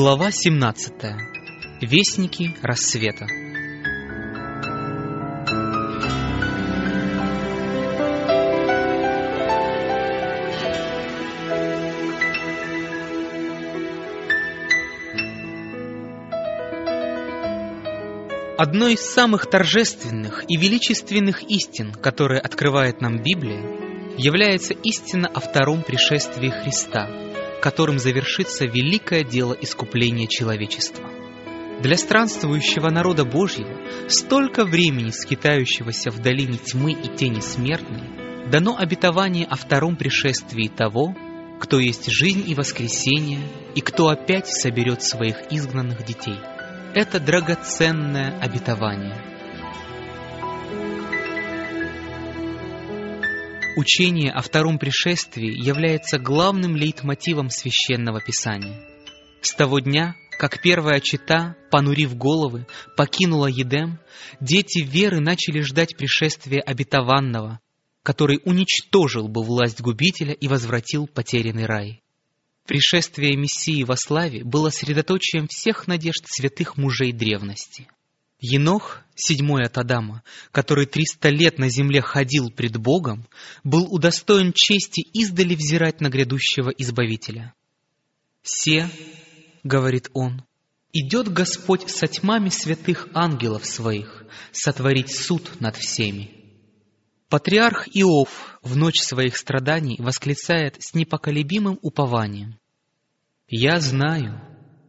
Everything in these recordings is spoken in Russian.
Глава 17. Вестники рассвета. Одной из самых торжественных и величественных истин, которые открывает нам Библия, является истина о втором пришествии Христа, которым завершится великое дело искупления человечества. Для странствующего народа Божьего, столько времени скитающегося в долине тьмы и тени смертной, дано обетование о втором пришествии того, кто есть жизнь и воскресение, и кто опять соберет своих изгнанных детей – это драгоценное обетование. Учение о втором пришествии является главным лейтмотивом священного писания. С того дня, как первая чита, понурив головы, покинула Едем, дети веры начали ждать пришествия обетованного, который уничтожил бы власть губителя и возвратил потерянный рай. Пришествие Мессии во славе было средоточием всех надежд святых мужей древности. Енох, седьмой от Адама, который триста лет на земле ходил пред Богом, был удостоен чести издали взирать на грядущего Избавителя. «Се, — говорит он, — идет Господь со тьмами святых ангелов своих сотворить суд над всеми. Патриарх Иов в ночь своих страданий восклицает с непоколебимым упованием. «Я знаю,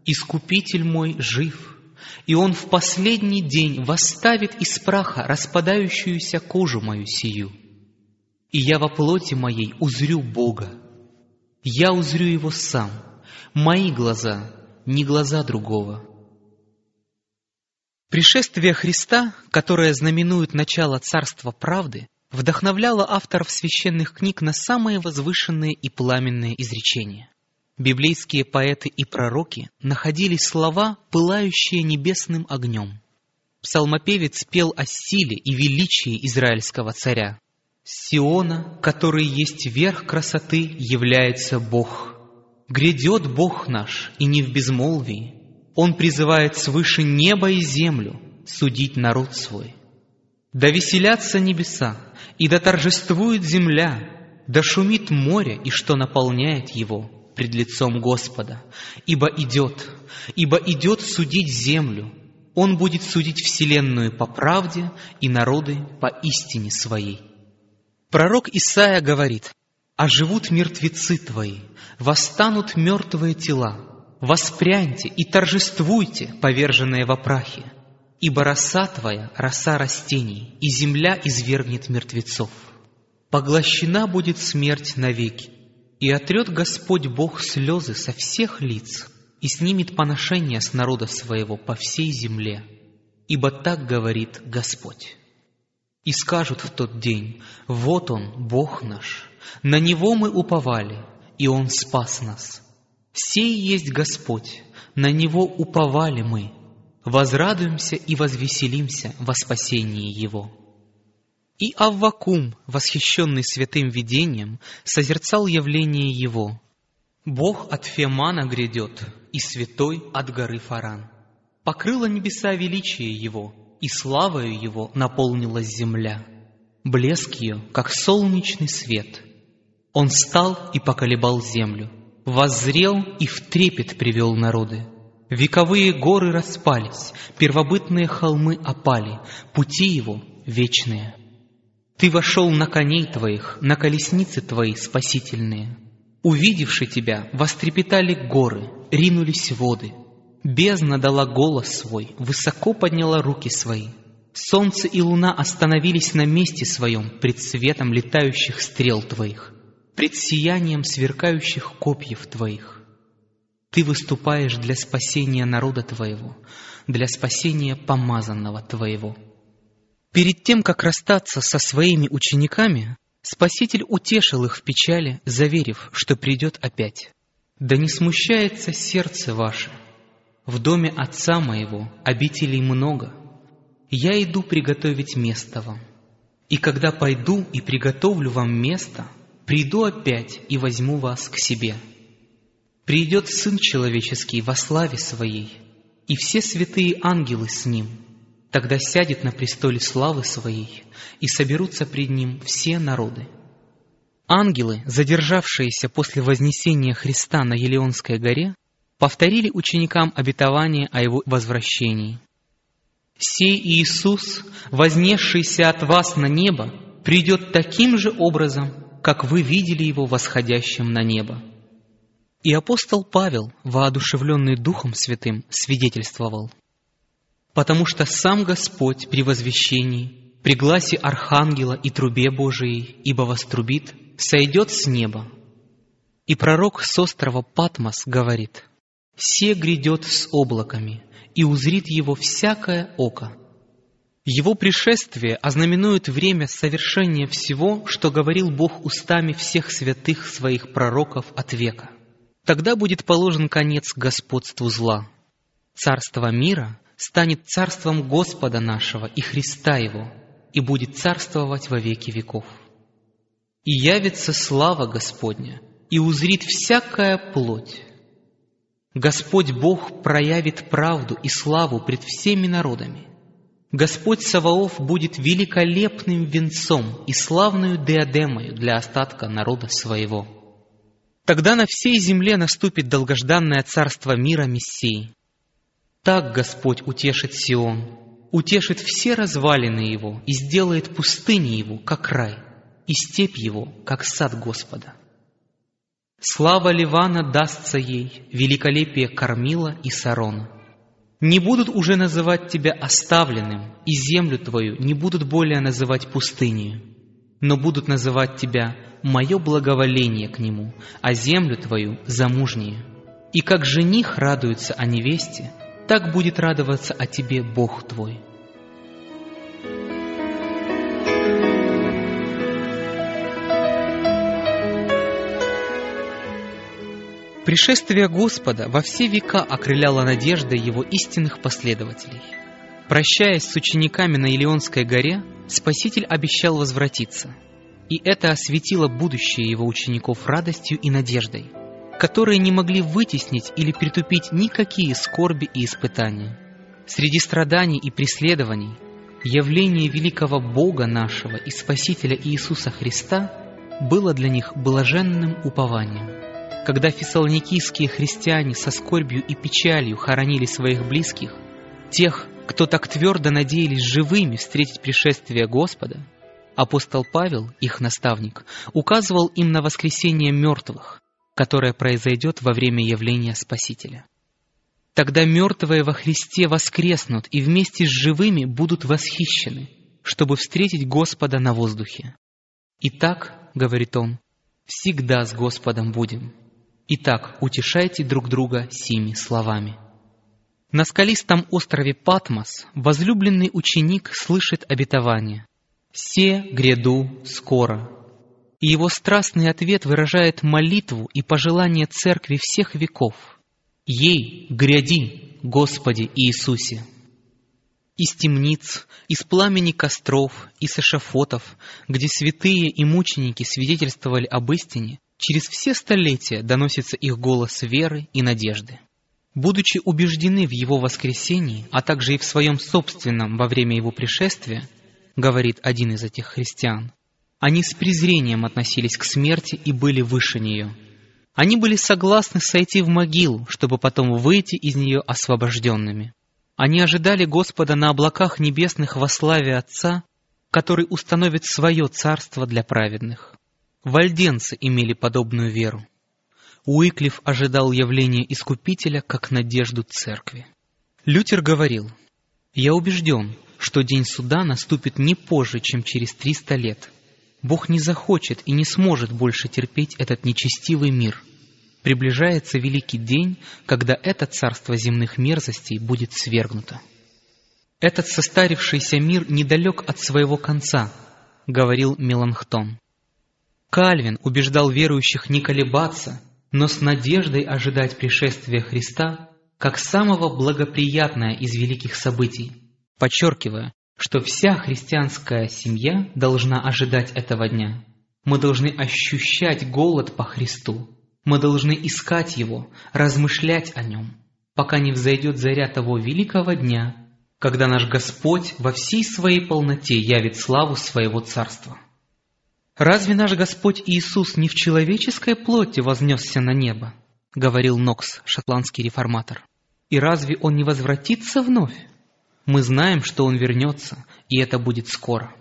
Искупитель мой жив, и Он в последний день восставит из праха распадающуюся кожу мою сию. И я во плоти моей узрю Бога. Я узрю Его сам, мои глаза, не глаза другого». Пришествие Христа, которое знаменует начало Царства Правды, вдохновляло авторов священных книг на самые возвышенные и пламенные изречения. Библейские поэты и пророки находили слова, пылающие небесным огнем. Псалмопевец пел о силе и величии израильского царя. Сиона, который есть верх красоты, является Бог. Грядет Бог наш, и не в безмолвии. Он призывает свыше небо и землю судить народ свой. Да веселятся небеса, и да торжествует земля, да шумит море, и что наполняет его пред лицом Господа. Ибо идет, ибо идет судить землю, Он будет судить вселенную по правде и народы по истине своей. Пророк Исаия говорит, «А живут мертвецы твои, восстанут мертвые тела, воспряньте и торжествуйте, поверженные во прахе, Ибо роса твоя — роса растений, и земля извергнет мертвецов. Поглощена будет смерть навеки, и отрет Господь Бог слезы со всех лиц, и снимет поношение с народа своего по всей земле. Ибо так говорит Господь. И скажут в тот день, вот Он, Бог наш, на Него мы уповали, и Он спас нас. Сей есть Господь, на Него уповали мы, возрадуемся и возвеселимся во спасении Его. И Аввакум, восхищенный святым видением, созерцал явление Его. Бог от Фемана грядет, и святой от горы Фаран. Покрыло небеса величие Его, и славою Его наполнилась земля. Блеск ее, как солнечный свет. Он стал и поколебал землю, воззрел и в трепет привел народы. Вековые горы распались, первобытные холмы опали, пути его вечные. Ты вошел на коней твоих, на колесницы твои спасительные. Увидевши тебя, вострепетали горы, ринулись воды. Бездна дала голос свой, высоко подняла руки свои. Солнце и луна остановились на месте своем пред светом летающих стрел твоих, пред сиянием сверкающих копьев твоих. Ты выступаешь для спасения народа Твоего, для спасения помазанного Твоего. Перед тем, как расстаться со своими учениками, Спаситель утешил их в печали, заверив, что придет опять. «Да не смущается сердце ваше. В доме Отца моего обителей много. Я иду приготовить место вам. И когда пойду и приготовлю вам место, приду опять и возьму вас к себе» придет Сын Человеческий во славе Своей, и все святые ангелы с Ним. Тогда сядет на престоле славы Своей, и соберутся пред Ним все народы. Ангелы, задержавшиеся после вознесения Христа на Елеонской горе, повторили ученикам обетование о Его возвращении. «Сей Иисус, вознесшийся от вас на небо, придет таким же образом, как вы видели Его восходящим на небо». И апостол Павел, воодушевленный Духом Святым, свидетельствовал, «Потому что сам Господь при возвещении, при гласе Архангела и трубе Божией, ибо вострубит, сойдет с неба». И пророк с острова Патмос говорит, «Се грядет с облаками, и узрит его всякое око». Его пришествие ознаменует время совершения всего, что говорил Бог устами всех святых своих пророков от века. Тогда будет положен конец господству зла. Царство мира станет царством Господа нашего и Христа Его, и будет царствовать во веки веков. И явится слава Господня, и узрит всякая плоть. Господь Бог проявит правду и славу пред всеми народами. Господь Саваоф будет великолепным венцом и славную диадемою для остатка народа своего. Тогда на всей земле наступит долгожданное царство мира Мессии. Так Господь утешит Сион, утешит все развалины его и сделает пустыни его, как рай, и степь его, как сад Господа. Слава Ливана дастся ей, великолепие Кормила и Сарона. Не будут уже называть тебя оставленным, и землю твою не будут более называть пустыней, но будут называть тебя мое благоволение к нему, а землю твою замужнее. И как жених радуется о невесте, так будет радоваться о тебе Бог твой. Пришествие Господа во все века окрыляло надеждой Его истинных последователей. Прощаясь с учениками на Илионской горе, Спаситель обещал возвратиться – и это осветило будущее его учеников радостью и надеждой, которые не могли вытеснить или притупить никакие скорби и испытания. Среди страданий и преследований явление великого Бога нашего и Спасителя Иисуса Христа было для них блаженным упованием. Когда фессалоникийские христиане со скорбью и печалью хоронили своих близких, тех, кто так твердо надеялись живыми встретить пришествие Господа, Апостол Павел, их наставник, указывал им на воскресение мертвых, которое произойдет во время явления Спасителя. Тогда мертвые во Христе воскреснут и вместе с живыми будут восхищены, чтобы встретить Господа на воздухе. «Итак, — говорит он, — всегда с Господом будем. Итак, утешайте друг друга сими словами». На скалистом острове Патмос возлюбленный ученик слышит обетование. «Се гряду скоро». И его страстный ответ выражает молитву и пожелание Церкви всех веков. «Ей гряди, Господи Иисусе!» Из темниц, из пламени костров, из эшафотов, где святые и мученики свидетельствовали об истине, через все столетия доносится их голос веры и надежды. Будучи убеждены в Его воскресении, а также и в своем собственном во время Его пришествия, говорит один из этих христиан. Они с презрением относились к смерти и были выше нее. Они были согласны сойти в могилу, чтобы потом выйти из нее освобожденными. Они ожидали Господа на облаках небесных во славе Отца, который установит свое царство для праведных. Вальденцы имели подобную веру. Уиклиф ожидал явления Искупителя как надежду Церкви. Лютер говорил, «Я убежден, что день суда наступит не позже, чем через 300 лет. Бог не захочет и не сможет больше терпеть этот нечестивый мир. Приближается великий день, когда это царство земных мерзостей будет свергнуто. Этот состарившийся мир недалек от своего конца, говорил Меланхтон. Кальвин убеждал верующих не колебаться, но с надеждой ожидать пришествия Христа как самого благоприятное из великих событий подчеркивая, что вся христианская семья должна ожидать этого дня. Мы должны ощущать голод по Христу. Мы должны искать Его, размышлять о Нем, пока не взойдет заря того великого дня, когда наш Господь во всей своей полноте явит славу своего Царства. «Разве наш Господь Иисус не в человеческой плоти вознесся на небо?» — говорил Нокс, шотландский реформатор. «И разве Он не возвратится вновь? Мы знаем, что Он вернется, и это будет скоро».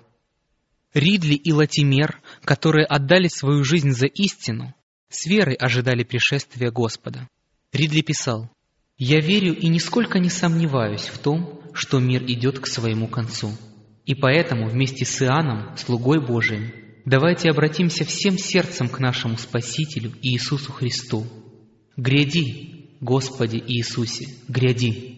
Ридли и Латимер, которые отдали свою жизнь за истину, с верой ожидали пришествия Господа. Ридли писал, «Я верю и нисколько не сомневаюсь в том, что мир идет к своему концу. И поэтому вместе с Иоанном, слугой Божиим, давайте обратимся всем сердцем к нашему Спасителю Иисусу Христу. Гряди, Господи Иисусе, гряди!»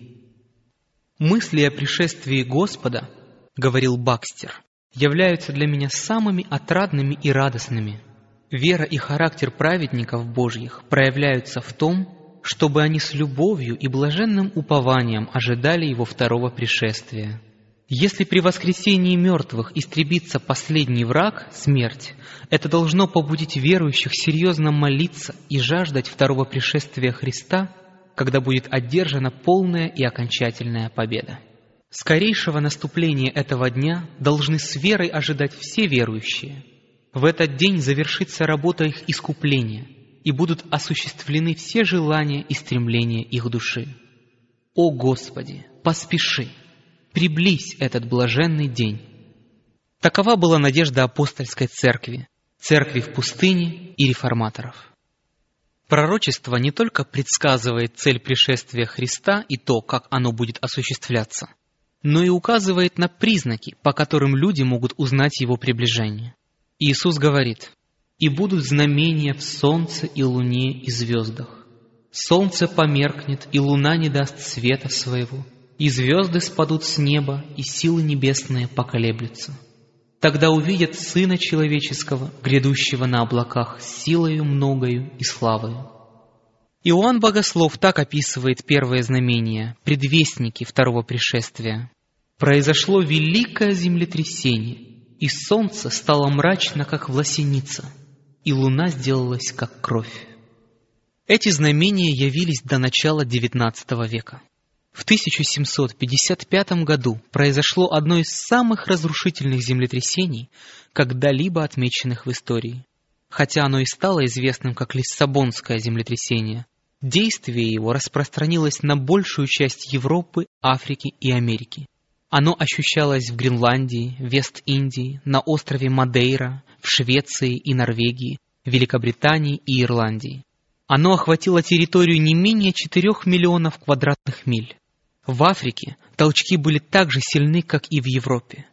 «Мысли о пришествии Господа, — говорил Бакстер, являются для меня самыми отрадными и радостными. Вера и характер праведников Божьих проявляются в том, чтобы они с любовью и блаженным упованием ожидали Его второго пришествия. Если при воскресении мертвых истребится последний враг, смерть, это должно побудить верующих серьезно молиться и жаждать второго пришествия Христа, когда будет одержана полная и окончательная победа. Скорейшего наступления этого дня должны с верой ожидать все верующие. В этот день завершится работа их искупления, и будут осуществлены все желания и стремления их души. О Господи, поспеши, приблизь этот блаженный день. Такова была надежда апостольской церкви, церкви в пустыне и реформаторов. Пророчество не только предсказывает цель пришествия Христа и то, как оно будет осуществляться – но и указывает на признаки, по которым люди могут узнать его приближение. Иисус говорит, «И будут знамения в солнце и луне и звездах. Солнце померкнет, и луна не даст света своего, и звезды спадут с неба, и силы небесные поколеблются. Тогда увидят Сына Человеческого, грядущего на облаках, силою многою и славою». Иоанн Богослов так описывает первое знамение, предвестники второго пришествия. «Произошло великое землетрясение, и солнце стало мрачно, как власеница, и луна сделалась, как кровь». Эти знамения явились до начала XIX века. В 1755 году произошло одно из самых разрушительных землетрясений, когда-либо отмеченных в истории. Хотя оно и стало известным как Лиссабонское землетрясение, Действие его распространилось на большую часть Европы, Африки и Америки. Оно ощущалось в Гренландии, Вест-Индии, на острове Мадейра, в Швеции и Норвегии, Великобритании и Ирландии. Оно охватило территорию не менее 4 миллионов квадратных миль. В Африке толчки были так же сильны, как и в Европе.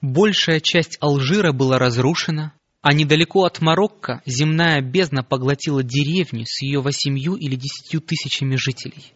Большая часть Алжира была разрушена, а недалеко от Марокко земная бездна поглотила деревню с ее восемью или десятью тысячами жителей.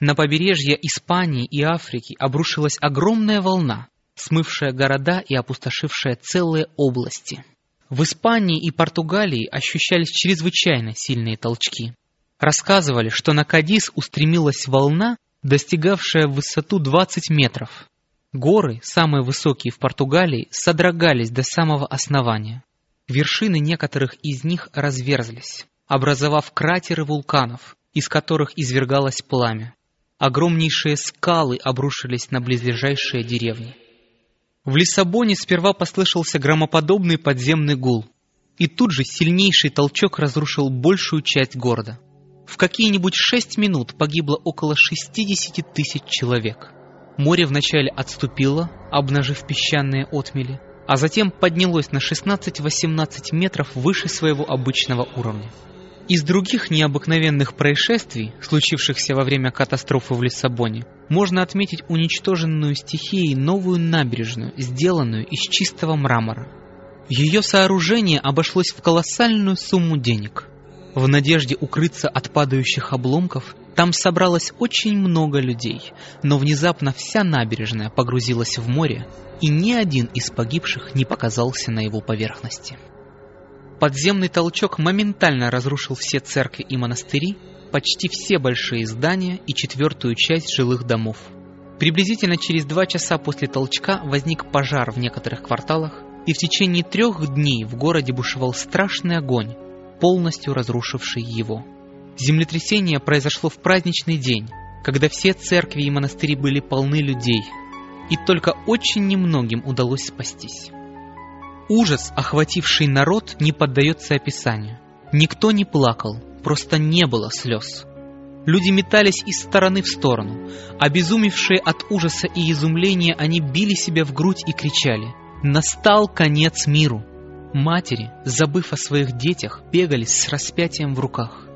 На побережье Испании и Африки обрушилась огромная волна, смывшая города и опустошившая целые области. В Испании и Португалии ощущались чрезвычайно сильные толчки. Рассказывали, что на Кадис устремилась волна, достигавшая в высоту 20 метров. Горы, самые высокие в Португалии, содрогались до самого основания. Вершины некоторых из них разверзлись, образовав кратеры вулканов, из которых извергалось пламя. Огромнейшие скалы обрушились на близлежащие деревни. В Лиссабоне сперва послышался громоподобный подземный гул, и тут же сильнейший толчок разрушил большую часть города. В какие-нибудь шесть минут погибло около 60 тысяч человек. Море вначале отступило, обнажив песчаные отмели, а затем поднялось на 16-18 метров выше своего обычного уровня. Из других необыкновенных происшествий, случившихся во время катастрофы в Лиссабоне, можно отметить уничтоженную стихией новую набережную, сделанную из чистого мрамора. Ее сооружение обошлось в колоссальную сумму денег. В надежде укрыться от падающих обломков, там собралось очень много людей, но внезапно вся набережная погрузилась в море, и ни один из погибших не показался на его поверхности. Подземный толчок моментально разрушил все церкви и монастыри, почти все большие здания и четвертую часть жилых домов. Приблизительно через два часа после толчка возник пожар в некоторых кварталах, и в течение трех дней в городе бушевал страшный огонь, полностью разрушивший его. Землетрясение произошло в праздничный день, когда все церкви и монастыри были полны людей, и только очень немногим удалось спастись. Ужас, охвативший народ, не поддается описанию. Никто не плакал, просто не было слез. Люди метались из стороны в сторону. Обезумевшие от ужаса и изумления, они били себя в грудь и кричали «Настал конец миру!». Матери, забыв о своих детях, бегали с распятием в руках.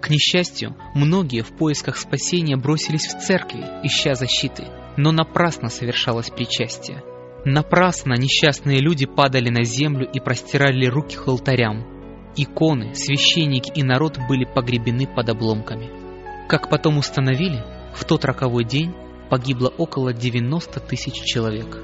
К несчастью, многие в поисках спасения бросились в церкви, ища защиты, но напрасно совершалось причастие. Напрасно несчастные люди падали на землю и простирали руки к алтарям. Иконы, священники и народ были погребены под обломками. Как потом установили, в тот роковой день погибло около 90 тысяч человек.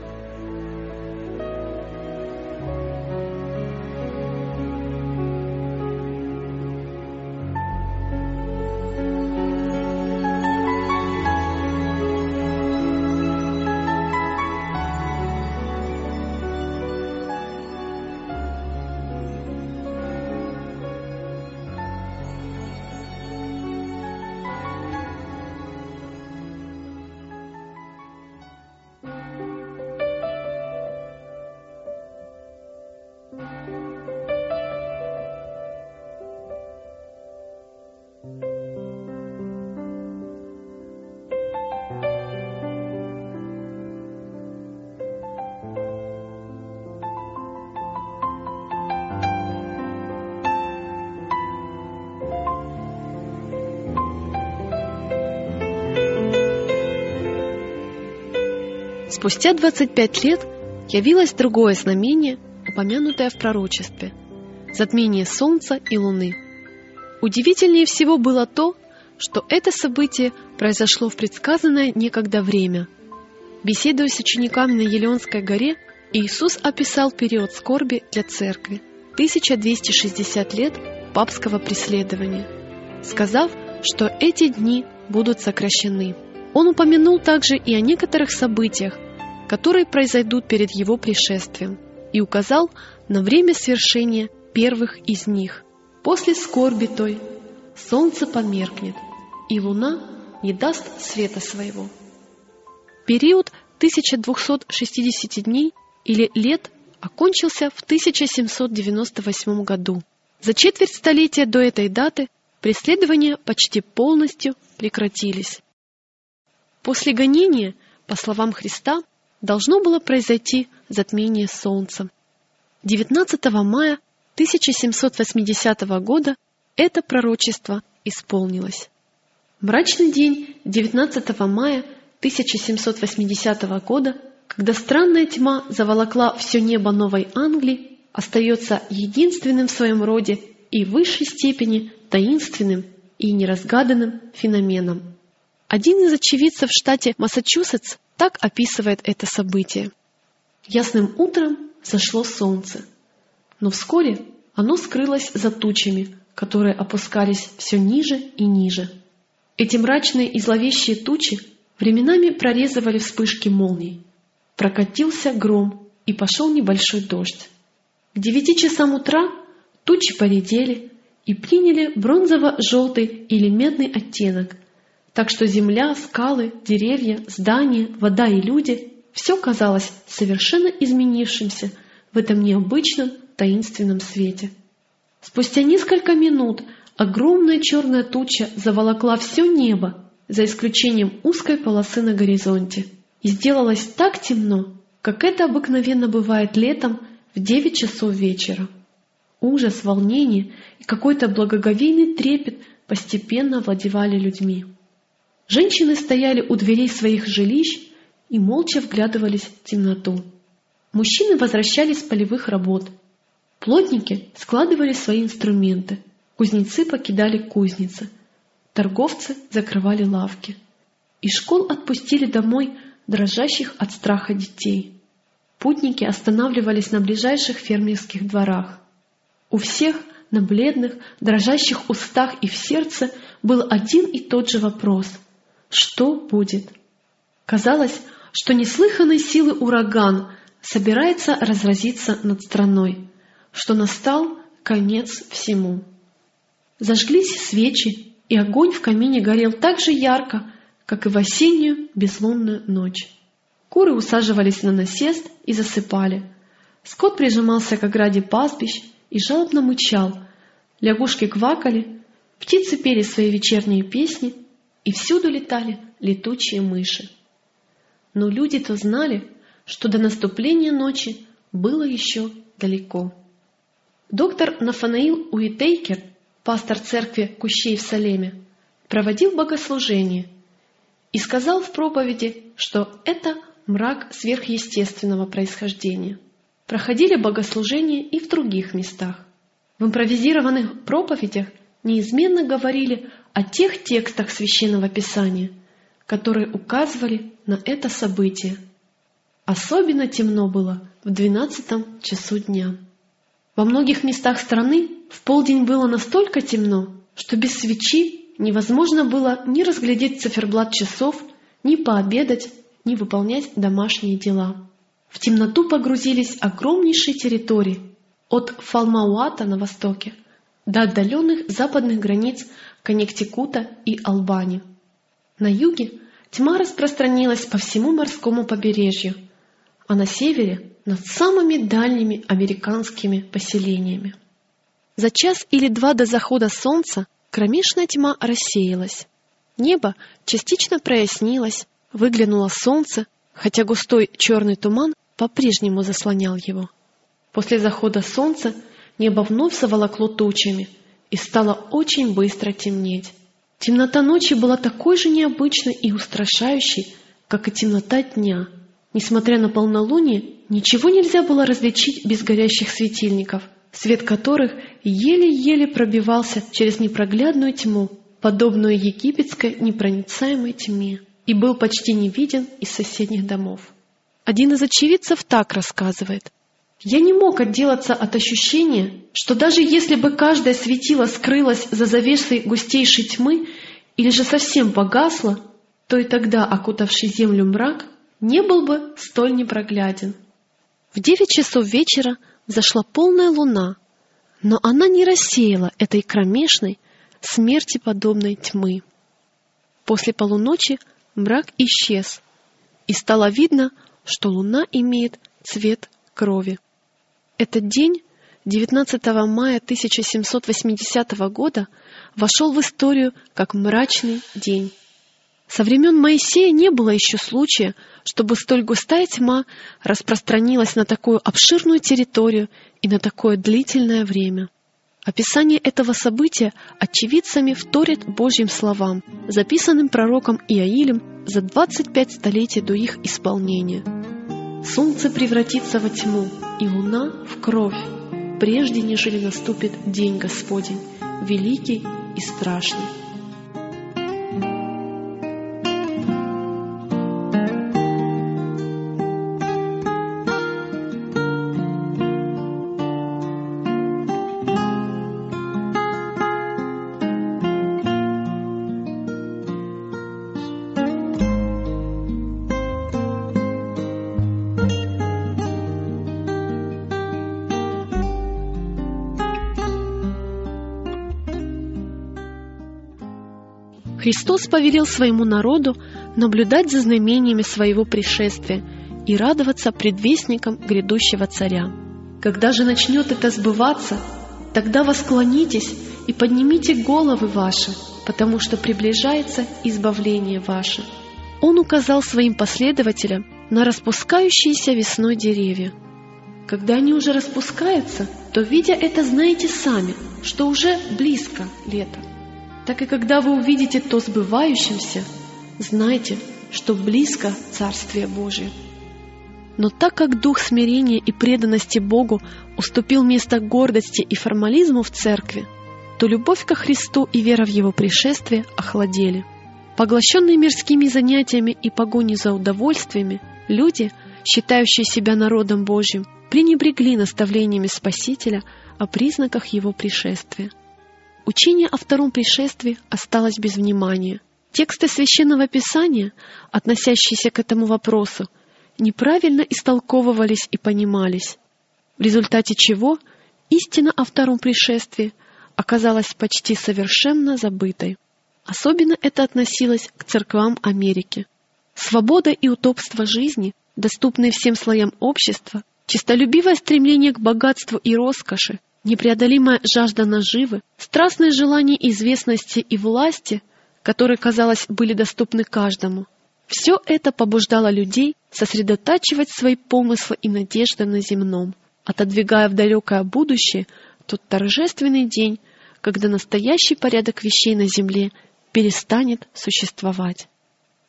Спустя 25 лет явилось другое знамение, упомянутое в пророчестве – затмение Солнца и Луны. Удивительнее всего было то, что это событие произошло в предсказанное некогда время. Беседуя с учениками на Елеонской горе, Иисус описал период скорби для церкви – 1260 лет папского преследования, сказав, что эти дни будут сокращены. Он упомянул также и о некоторых событиях, которые произойдут перед его пришествием, и указал на время свершения первых из них. После скорби той солнце померкнет, и луна не даст света своего. Период 1260 дней или лет окончился в 1798 году. За четверть столетия до этой даты преследования почти полностью прекратились. После гонения, по словам Христа, должно было произойти затмение Солнца. 19 мая 1780 года это пророчество исполнилось. Мрачный день 19 мая 1780 года, когда странная тьма заволокла все небо Новой Англии, остается единственным в своем роде и в высшей степени таинственным и неразгаданным феноменом. Один из очевидцев в штате Массачусетс так описывает это событие. Ясным утром зашло солнце, но вскоре оно скрылось за тучами, которые опускались все ниже и ниже. Эти мрачные и зловещие тучи временами прорезывали вспышки молний. Прокатился гром, и пошел небольшой дождь. К девяти часам утра тучи поредели и приняли бронзово-желтый или медный оттенок, так что земля, скалы, деревья, здания, вода и люди — все казалось совершенно изменившимся в этом необычном таинственном свете. Спустя несколько минут огромная черная туча заволокла все небо, за исключением узкой полосы на горизонте, и сделалось так темно, как это обыкновенно бывает летом в девять часов вечера. Ужас, волнение и какой-то благоговейный трепет постепенно овладевали людьми. Женщины стояли у дверей своих жилищ и молча вглядывались в темноту. Мужчины возвращались с полевых работ. Плотники складывали свои инструменты, кузнецы покидали кузницы, торговцы закрывали лавки. Из школ отпустили домой дрожащих от страха детей. Путники останавливались на ближайших фермерских дворах. У всех на бледных, дрожащих устах и в сердце был один и тот же вопрос — что будет? Казалось, что неслыханной силы ураган собирается разразиться над страной, что настал конец всему. Зажглись свечи, и огонь в камине горел так же ярко, как и в осеннюю безлунную ночь. Куры усаживались на насест и засыпали. Скот прижимался к ограде пастбищ и жалобно мычал. Лягушки квакали, птицы пели свои вечерние песни, и всюду летали летучие мыши. Но люди-то знали, что до наступления ночи было еще далеко. Доктор Нафанаил Уитейкер, пастор церкви Кущей в Салеме, проводил богослужение и сказал в проповеди, что это мрак сверхъестественного происхождения. Проходили богослужения и в других местах. В импровизированных проповедях неизменно говорили о тех текстах Священного Писания, которые указывали на это событие. Особенно темно было в двенадцатом часу дня. Во многих местах страны в полдень было настолько темно, что без свечи невозможно было ни разглядеть циферблат часов, ни пообедать, ни выполнять домашние дела. В темноту погрузились огромнейшие территории, от Фалмауата на востоке до отдаленных западных границ Коннектикута и Албании. На юге тьма распространилась по всему морскому побережью, а на севере — над самыми дальними американскими поселениями. За час или два до захода солнца кромешная тьма рассеялась. Небо частично прояснилось, выглянуло солнце, хотя густой черный туман по-прежнему заслонял его. После захода солнца небо вновь заволокло тучами и стало очень быстро темнеть. Темнота ночи была такой же необычной и устрашающей, как и темнота дня. Несмотря на полнолуние, ничего нельзя было различить без горящих светильников, свет которых еле-еле пробивался через непроглядную тьму, подобную египетской непроницаемой тьме, и был почти не виден из соседних домов. Один из очевидцев так рассказывает. «Я не мог отделаться от ощущения, что даже если бы каждое светило скрылось за завесой густейшей тьмы или же совсем погасло, то и тогда окутавший землю мрак не был бы столь непрогляден. В девять часов вечера взошла полная луна, но она не рассеяла этой кромешной, смерти подобной тьмы. После полуночи мрак исчез, и стало видно, что луна имеет цвет крови. Этот день, 19 мая 1780 года, вошел в историю как мрачный день. Со времен Моисея не было еще случая, чтобы столь густая тьма распространилась на такую обширную территорию и на такое длительное время. Описание этого события очевидцами вторит Божьим словам, записанным пророком Иаилем за 25 столетий до их исполнения. Солнце превратится во тьму, и луна в кровь, прежде нежели наступит день Господень, великий и страшный. Христос повелел своему народу наблюдать за знамениями своего пришествия и радоваться предвестникам грядущего царя. Когда же начнет это сбываться, тогда восклонитесь и поднимите головы ваши, потому что приближается избавление ваше. Он указал своим последователям на распускающиеся весной деревья. Когда они уже распускаются, то, видя это, знаете сами, что уже близко лето так и когда вы увидите то сбывающимся, знайте, что близко Царствие Божие. Но так как дух смирения и преданности Богу уступил место гордости и формализму в церкви, то любовь ко Христу и вера в Его пришествие охладели. Поглощенные мирскими занятиями и погоней за удовольствиями, люди, считающие себя народом Божьим, пренебрегли наставлениями Спасителя о признаках Его пришествия. Учение о втором пришествии осталось без внимания. Тексты Священного Писания, относящиеся к этому вопросу, неправильно истолковывались и понимались, в результате чего истина о втором пришествии оказалась почти совершенно забытой. Особенно это относилось к церквам Америки. Свобода и удобство жизни, доступные всем слоям общества, чистолюбивое стремление к богатству и роскоши, непреодолимая жажда наживы, страстное желание известности и власти, которые, казалось, были доступны каждому, все это побуждало людей сосредотачивать свои помыслы и надежды на земном, отодвигая в далекое будущее тот торжественный день, когда настоящий порядок вещей на земле перестанет существовать.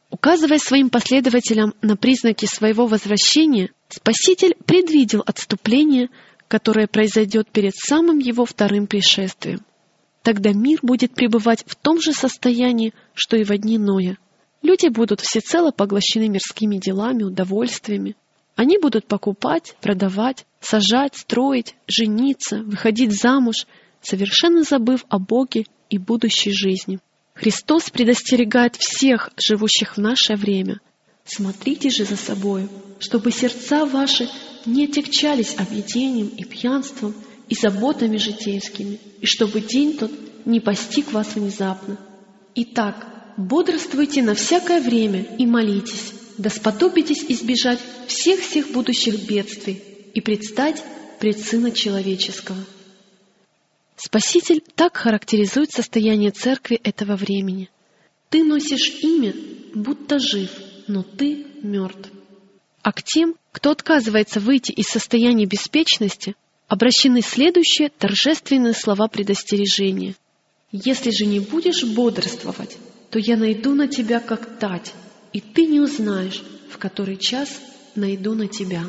Указывая своим последователям на признаки своего возвращения, Спаситель предвидел отступление, которое произойдет перед самым его вторым пришествием. Тогда мир будет пребывать в том же состоянии, что и в дни Ноя. Люди будут всецело поглощены мирскими делами, удовольствиями. Они будут покупать, продавать, сажать, строить, жениться, выходить замуж, совершенно забыв о Боге и будущей жизни. Христос предостерегает всех, живущих в наше время. Смотрите же за собою, чтобы сердца ваши не отягчались объедением и пьянством и заботами житейскими, и чтобы день тот не постиг вас внезапно. Итак, бодрствуйте на всякое время и молитесь, да сподобитесь избежать всех-всех будущих бедствий и предстать пред Сына Человеческого. Спаситель так характеризует состояние церкви этого времени. Ты носишь имя, будто жив, но ты мертв. А к тем, кто отказывается выйти из состояния беспечности, обращены следующие торжественные слова предостережения. «Если же не будешь бодрствовать, то я найду на тебя как тать, и ты не узнаешь, в который час найду на тебя».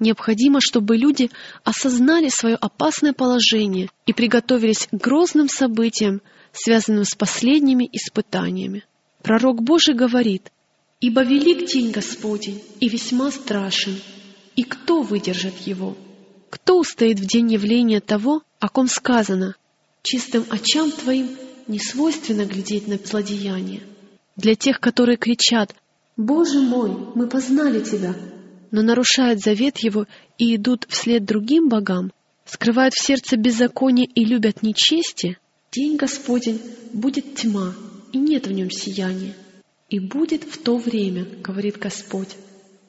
Необходимо, чтобы люди осознали свое опасное положение и приготовились к грозным событиям, связанным с последними испытаниями. Пророк Божий говорит, «Ибо велик день Господень и весьма страшен, и кто выдержит его? Кто устоит в день явления того, о ком сказано, чистым очам твоим не свойственно глядеть на злодеяние?» Для тех, которые кричат, «Боже мой, мы познали Тебя!» но нарушают завет его и идут вслед другим богам, скрывают в сердце беззаконие и любят нечестие, день Господень будет тьма, и нет в нем сияния. И будет в то время, говорит Господь,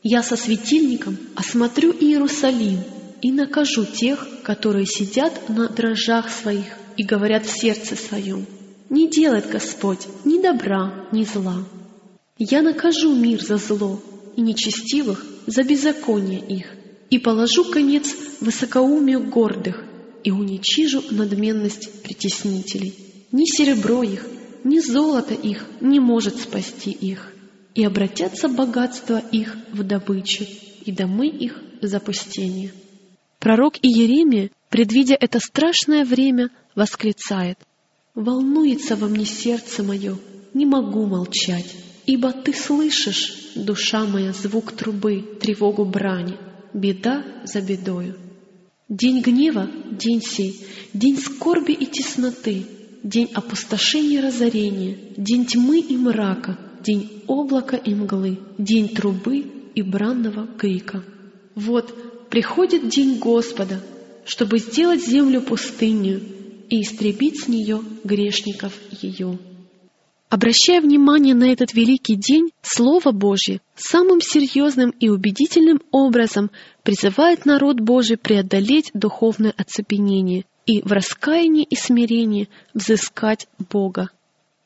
я со светильником осмотрю Иерусалим и накажу тех, которые сидят на дрожжах своих и говорят в сердце своем, не делает Господь ни добра, ни зла. Я накажу мир за зло и нечестивых за беззаконие их, и положу конец высокоумию гордых, и уничижу надменность притеснителей. Ни серебро их, ни золото их не может спасти их, и обратятся богатства их в добычу, и домы их в запустение. Пророк Иеремия, предвидя это страшное время, восклицает, «Волнуется во мне сердце мое, не могу молчать, ибо ты слышишь, душа моя, звук трубы, тревогу брани, беда за бедою. День гнева — день сей, день скорби и тесноты, день опустошения и разорения, день тьмы и мрака, день облака и мглы, день трубы и бранного крика. Вот приходит день Господа, чтобы сделать землю пустынью и истребить с нее грешников ее. Обращая внимание на этот великий день, Слово Божье самым серьезным и убедительным образом призывает народ Божий преодолеть духовное оцепенение и в раскаянии и смирении взыскать Бога.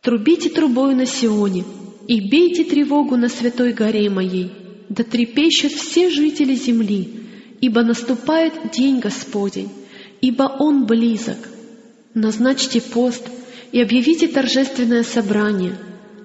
«Трубите трубою на Сионе и бейте тревогу на святой горе моей, да трепещут все жители земли, ибо наступает день Господень, ибо Он близок. Назначьте пост — и объявите торжественное собрание.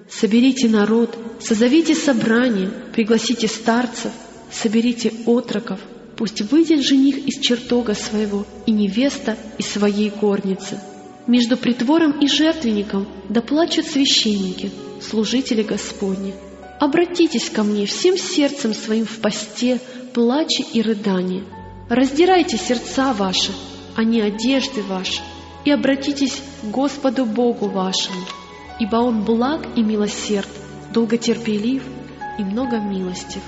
Соберите народ, созовите собрание, пригласите старцев, соберите отроков. Пусть выйдет жених из чертога своего и невеста из своей горницы. Между притвором и жертвенником да плачут священники, служители Господни. Обратитесь ко мне всем сердцем своим в посте, плаче и рыдании. Раздирайте сердца ваши, а не одежды ваши, и обратитесь к Господу Богу вашему, ибо Он благ и милосерд, долготерпелив и много милостив.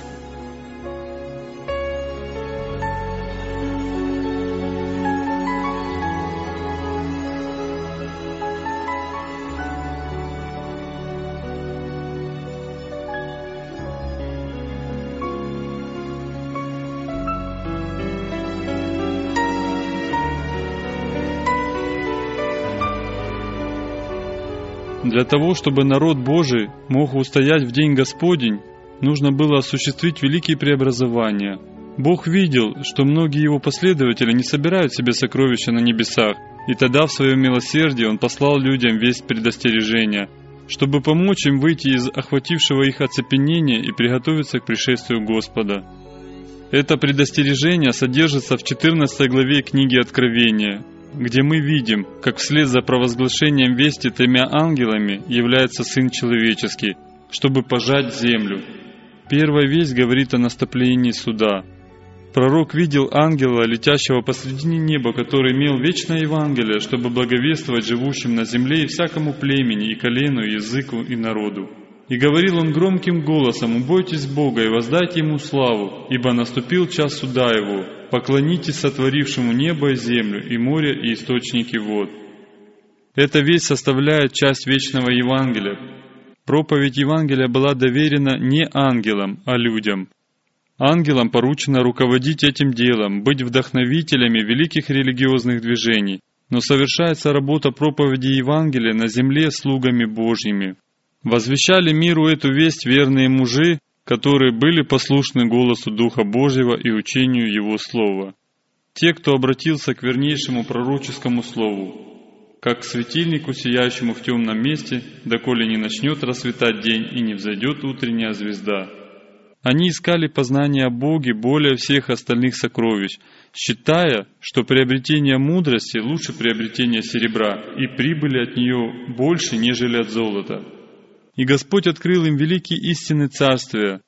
Для того, чтобы народ Божий мог устоять в день Господень, нужно было осуществить великие преобразования. Бог видел, что многие его последователи не собирают себе сокровища на небесах, и тогда в своем милосердии Он послал людям весть предостережения, чтобы помочь им выйти из охватившего их оцепенения и приготовиться к пришествию Господа. Это предостережение содержится в 14 главе книги Откровения, где мы видим, как вслед за провозглашением вести тремя ангелами является Сын Человеческий, чтобы пожать землю. Первая весть говорит о наступлении суда. Пророк видел ангела, летящего посредине неба, который имел вечное Евангелие, чтобы благовествовать живущим на земле и всякому племени, и колену, и языку, и народу. И говорил он громким голосом, «Убойтесь Бога и воздайте Ему славу, ибо наступил час суда Его. Поклонитесь сотворившему небо и землю, и море, и источники вод». Эта весть составляет часть вечного Евангелия. Проповедь Евангелия была доверена не ангелам, а людям. Ангелам поручено руководить этим делом, быть вдохновителями великих религиозных движений, но совершается работа проповеди Евангелия на земле слугами Божьими. Возвещали миру эту весть верные мужи, которые были послушны голосу Духа Божьего и учению Его Слова. Те, кто обратился к вернейшему пророческому Слову, как к светильнику, сияющему в темном месте, доколе не начнет рассветать день и не взойдет утренняя звезда. Они искали познания о Боге более всех остальных сокровищ, считая, что приобретение мудрости лучше приобретения серебра, и прибыли от нее больше, нежели от золота. И Господь открыл им великие истины Царствия.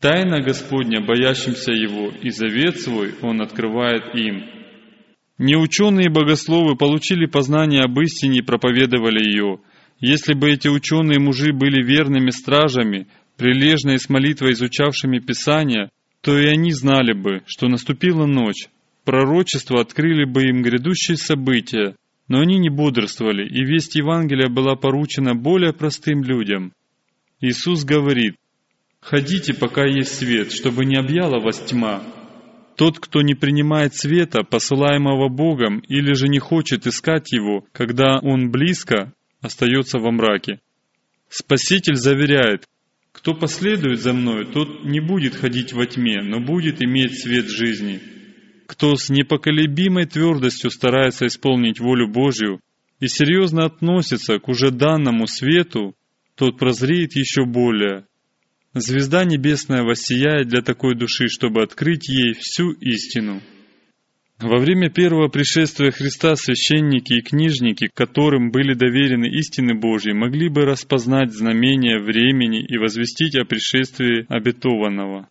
Тайна Господня, боящимся Его, и завет свой Он открывает им. Неученые богословы получили познание об истине и проповедовали ее. Если бы эти ученые мужи были верными стражами, прилежно и с молитвой изучавшими Писания, то и они знали бы, что наступила ночь. Пророчества открыли бы им грядущие события, но они не бодрствовали, и весть Евангелия была поручена более простым людям. Иисус говорит, «Ходите, пока есть свет, чтобы не объяла вас тьма. Тот, кто не принимает света, посылаемого Богом, или же не хочет искать его, когда он близко, остается во мраке. Спаситель заверяет, кто последует за мною, тот не будет ходить во тьме, но будет иметь свет жизни. Кто с непоколебимой твердостью старается исполнить волю Божью и серьезно относится к уже данному свету, тот прозреет еще более. Звезда небесная воссияет для такой души, чтобы открыть ей всю истину. Во время первого пришествия Христа священники и книжники, которым были доверены истины Божьи, могли бы распознать знамения времени и возвестить о пришествии обетованного.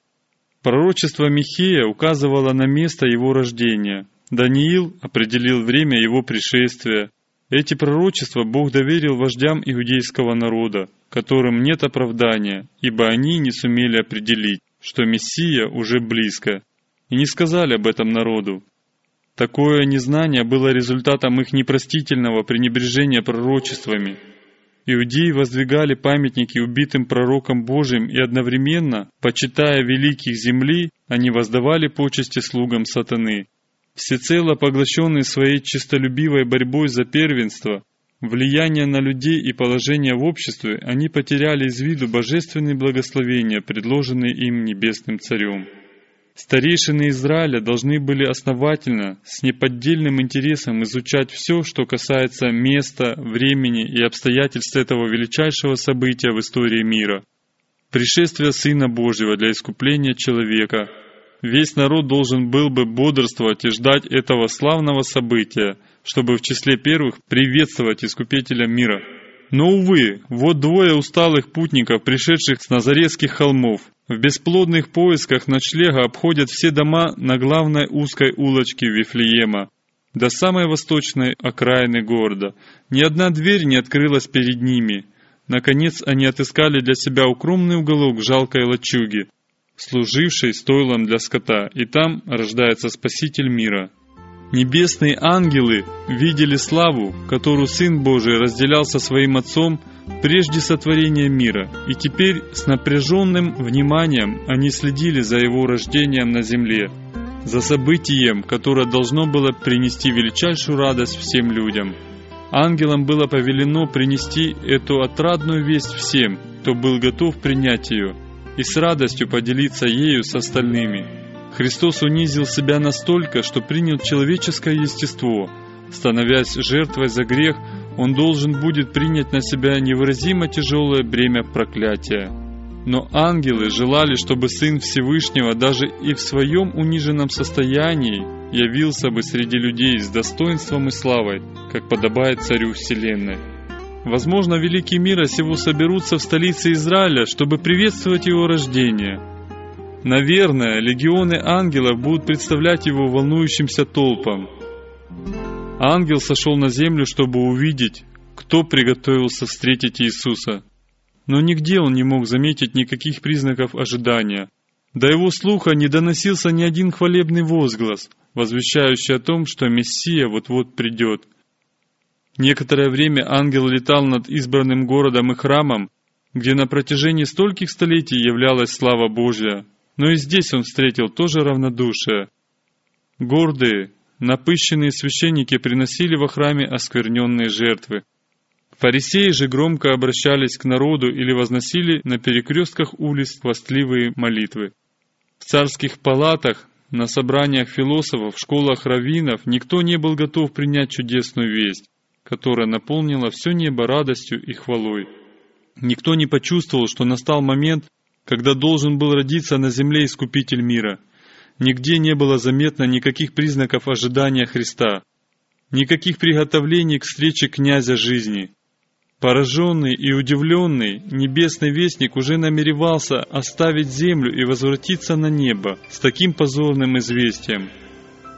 Пророчество Михея указывало на место его рождения. Даниил определил время его пришествия. Эти пророчества Бог доверил вождям иудейского народа, которым нет оправдания, ибо они не сумели определить, что Мессия уже близко, и не сказали об этом народу. Такое незнание было результатом их непростительного пренебрежения пророчествами – Иудеи воздвигали памятники убитым пророкам Божьим и одновременно, почитая великих земли, они воздавали почести слугам сатаны. Всецело поглощенные своей честолюбивой борьбой за первенство, влияние на людей и положение в обществе, они потеряли из виду божественные благословения, предложенные им небесным царем. Старейшины Израиля должны были основательно, с неподдельным интересом изучать все, что касается места, времени и обстоятельств этого величайшего события в истории мира – пришествия Сына Божьего для искупления человека. Весь народ должен был бы бодрствовать и ждать этого славного события, чтобы в числе первых приветствовать Искупителя мира – но, увы, вот двое усталых путников, пришедших с Назаретских холмов, в бесплодных поисках ночлега обходят все дома на главной узкой улочке Вифлеема, до самой восточной окраины города. Ни одна дверь не открылась перед ними. Наконец они отыскали для себя укромный уголок жалкой лачуги, служившей стойлом для скота, и там рождается Спаситель мира. Небесные ангелы видели славу, которую Сын Божий разделял со Своим Отцом прежде сотворения мира, и теперь с напряженным вниманием они следили за Его рождением на земле, за событием, которое должно было принести величайшую радость всем людям. Ангелам было повелено принести эту отрадную весть всем, кто был готов принять ее, и с радостью поделиться ею с остальными. Христос унизил себя настолько, что принял человеческое естество. Становясь жертвой за грех, Он должен будет принять на себя невыразимо тяжелое бремя проклятия. Но ангелы желали, чтобы Сын Всевышнего даже и в своем униженном состоянии явился бы среди людей с достоинством и славой, как подобает Царю Вселенной. Возможно, великие мира сего соберутся в столице Израиля, чтобы приветствовать его рождение. Наверное, легионы ангелов будут представлять его волнующимся толпам. Ангел сошел на землю, чтобы увидеть, кто приготовился встретить Иисуса. Но нигде он не мог заметить никаких признаков ожидания. До его слуха не доносился ни один хвалебный возглас, возвещающий о том, что Мессия вот-вот придет. Некоторое время ангел летал над избранным городом и храмом, где на протяжении стольких столетий являлась слава Божья, но и здесь он встретил тоже равнодушие. Гордые, напыщенные священники приносили во храме оскверненные жертвы. Фарисеи же громко обращались к народу или возносили на перекрестках улиц хвастливые молитвы. В царских палатах, на собраниях философов, школах раввинов никто не был готов принять чудесную весть, которая наполнила все небо радостью и хвалой. Никто не почувствовал, что настал момент, когда должен был родиться на земле Искупитель мира. Нигде не было заметно никаких признаков ожидания Христа, никаких приготовлений к встрече князя жизни. Пораженный и удивленный, небесный вестник уже намеревался оставить землю и возвратиться на небо с таким позорным известием,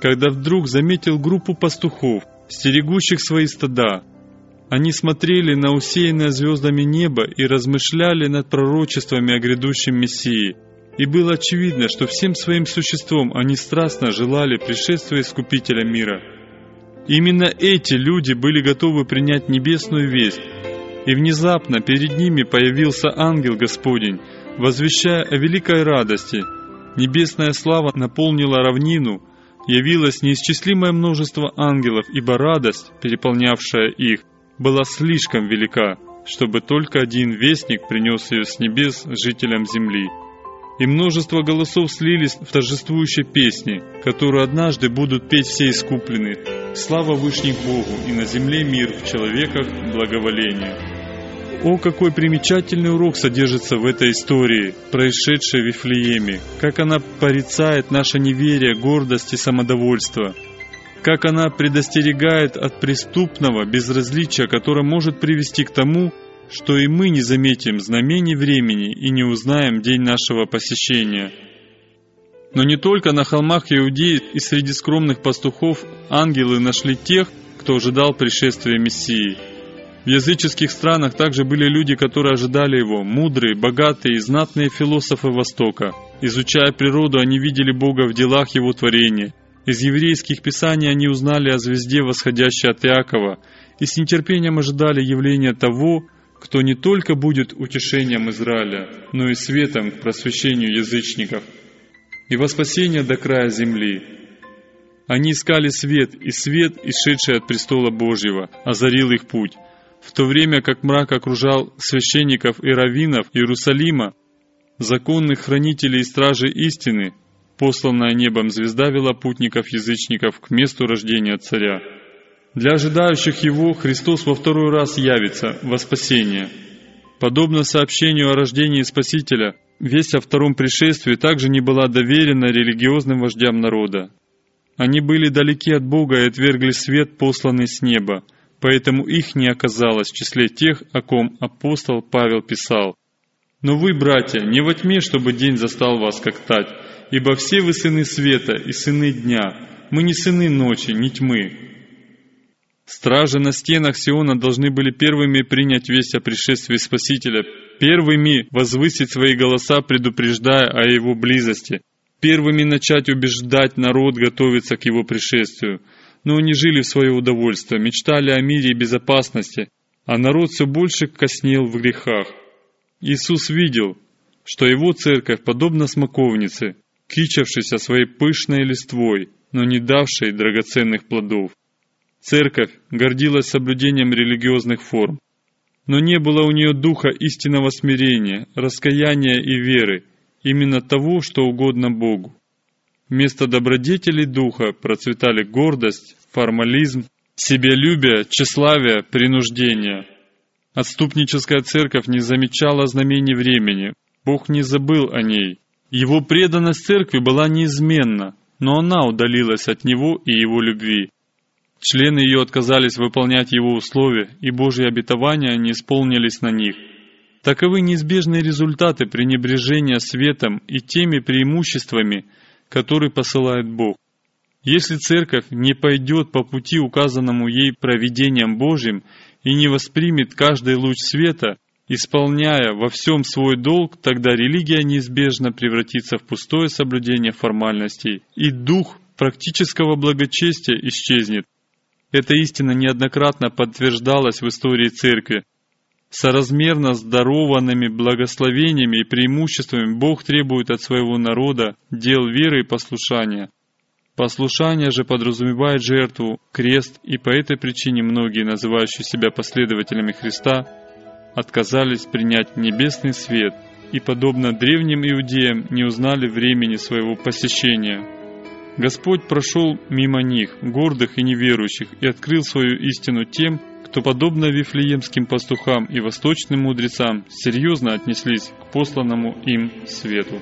когда вдруг заметил группу пастухов, стерегущих свои стада, они смотрели на усеянное звездами небо и размышляли над пророчествами о грядущем Мессии. И было очевидно, что всем своим существом они страстно желали пришествия Искупителя мира. Именно эти люди были готовы принять небесную весть. И внезапно перед ними появился ангел Господень, возвещая о великой радости. Небесная слава наполнила равнину, явилось неисчислимое множество ангелов, ибо радость, переполнявшая их, была слишком велика, чтобы только один вестник принес ее с небес жителям земли. И множество голосов слились в торжествующей песне, которую однажды будут петь все искупленные. Слава Вышних Богу, и на земле мир, в человеках благоволение. О, какой примечательный урок содержится в этой истории, происшедшей в Вифлееме, как она порицает наше неверие, гордость и самодовольство – как она предостерегает от преступного безразличия, которое может привести к тому, что и мы не заметим знамений времени и не узнаем день нашего посещения. Но не только на холмах Иудеи и среди скромных пастухов ангелы нашли тех, кто ожидал пришествия Мессии. В языческих странах также были люди, которые ожидали его, мудрые, богатые и знатные философы Востока. Изучая природу, они видели Бога в делах Его творения – из еврейских писаний они узнали о звезде, восходящей от Иакова, и с нетерпением ожидали явления того, кто не только будет утешением Израиля, но и светом к просвещению язычников и во спасение до края земли. Они искали свет, и свет, исшедший от престола Божьего, озарил их путь, в то время как мрак окружал священников и раввинов Иерусалима, законных хранителей и стражей истины, посланная небом звезда вела путников-язычников к месту рождения царя. Для ожидающих его Христос во второй раз явится во спасение. Подобно сообщению о рождении Спасителя, весть о втором пришествии также не была доверена религиозным вождям народа. Они были далеки от Бога и отвергли свет, посланный с неба, поэтому их не оказалось в числе тех, о ком апостол Павел писал. «Но вы, братья, не во тьме, чтобы день застал вас как тать, ибо все вы сыны света и сыны дня, мы не сыны ночи, не тьмы». Стражи на стенах Сиона должны были первыми принять весть о пришествии Спасителя, первыми возвысить свои голоса, предупреждая о его близости, первыми начать убеждать народ готовиться к его пришествию. Но они жили в свое удовольствие, мечтали о мире и безопасности, а народ все больше коснел в грехах. Иисус видел, что его церковь подобна смоковнице, кичавшейся своей пышной листвой, но не давшей драгоценных плодов. Церковь гордилась соблюдением религиозных форм, но не было у нее духа истинного смирения, раскаяния и веры, именно того, что угодно Богу. Вместо добродетелей духа процветали гордость, формализм, себялюбие, тщеславие, принуждение. Отступническая церковь не замечала знамений времени, Бог не забыл о ней. Его преданность церкви была неизменна, но она удалилась от него и его любви. Члены ее отказались выполнять его условия, и Божьи обетования не исполнились на них. Таковы неизбежные результаты пренебрежения светом и теми преимуществами, которые посылает Бог. Если церковь не пойдет по пути, указанному ей провидением Божьим, и не воспримет каждый луч света, исполняя во всем свой долг, тогда религия неизбежно превратится в пустое соблюдение формальностей, и дух практического благочестия исчезнет. Эта истина неоднократно подтверждалась в истории церкви. Соразмерно с дарованными благословениями и преимуществами Бог требует от своего народа дел веры и послушания. Послушание же подразумевает жертву, крест, и по этой причине многие, называющие себя последователями Христа, отказались принять небесный свет и, подобно древним иудеям, не узнали времени своего посещения. Господь прошел мимо них, гордых и неверующих, и открыл свою истину тем, кто, подобно вифлеемским пастухам и восточным мудрецам, серьезно отнеслись к посланному им свету.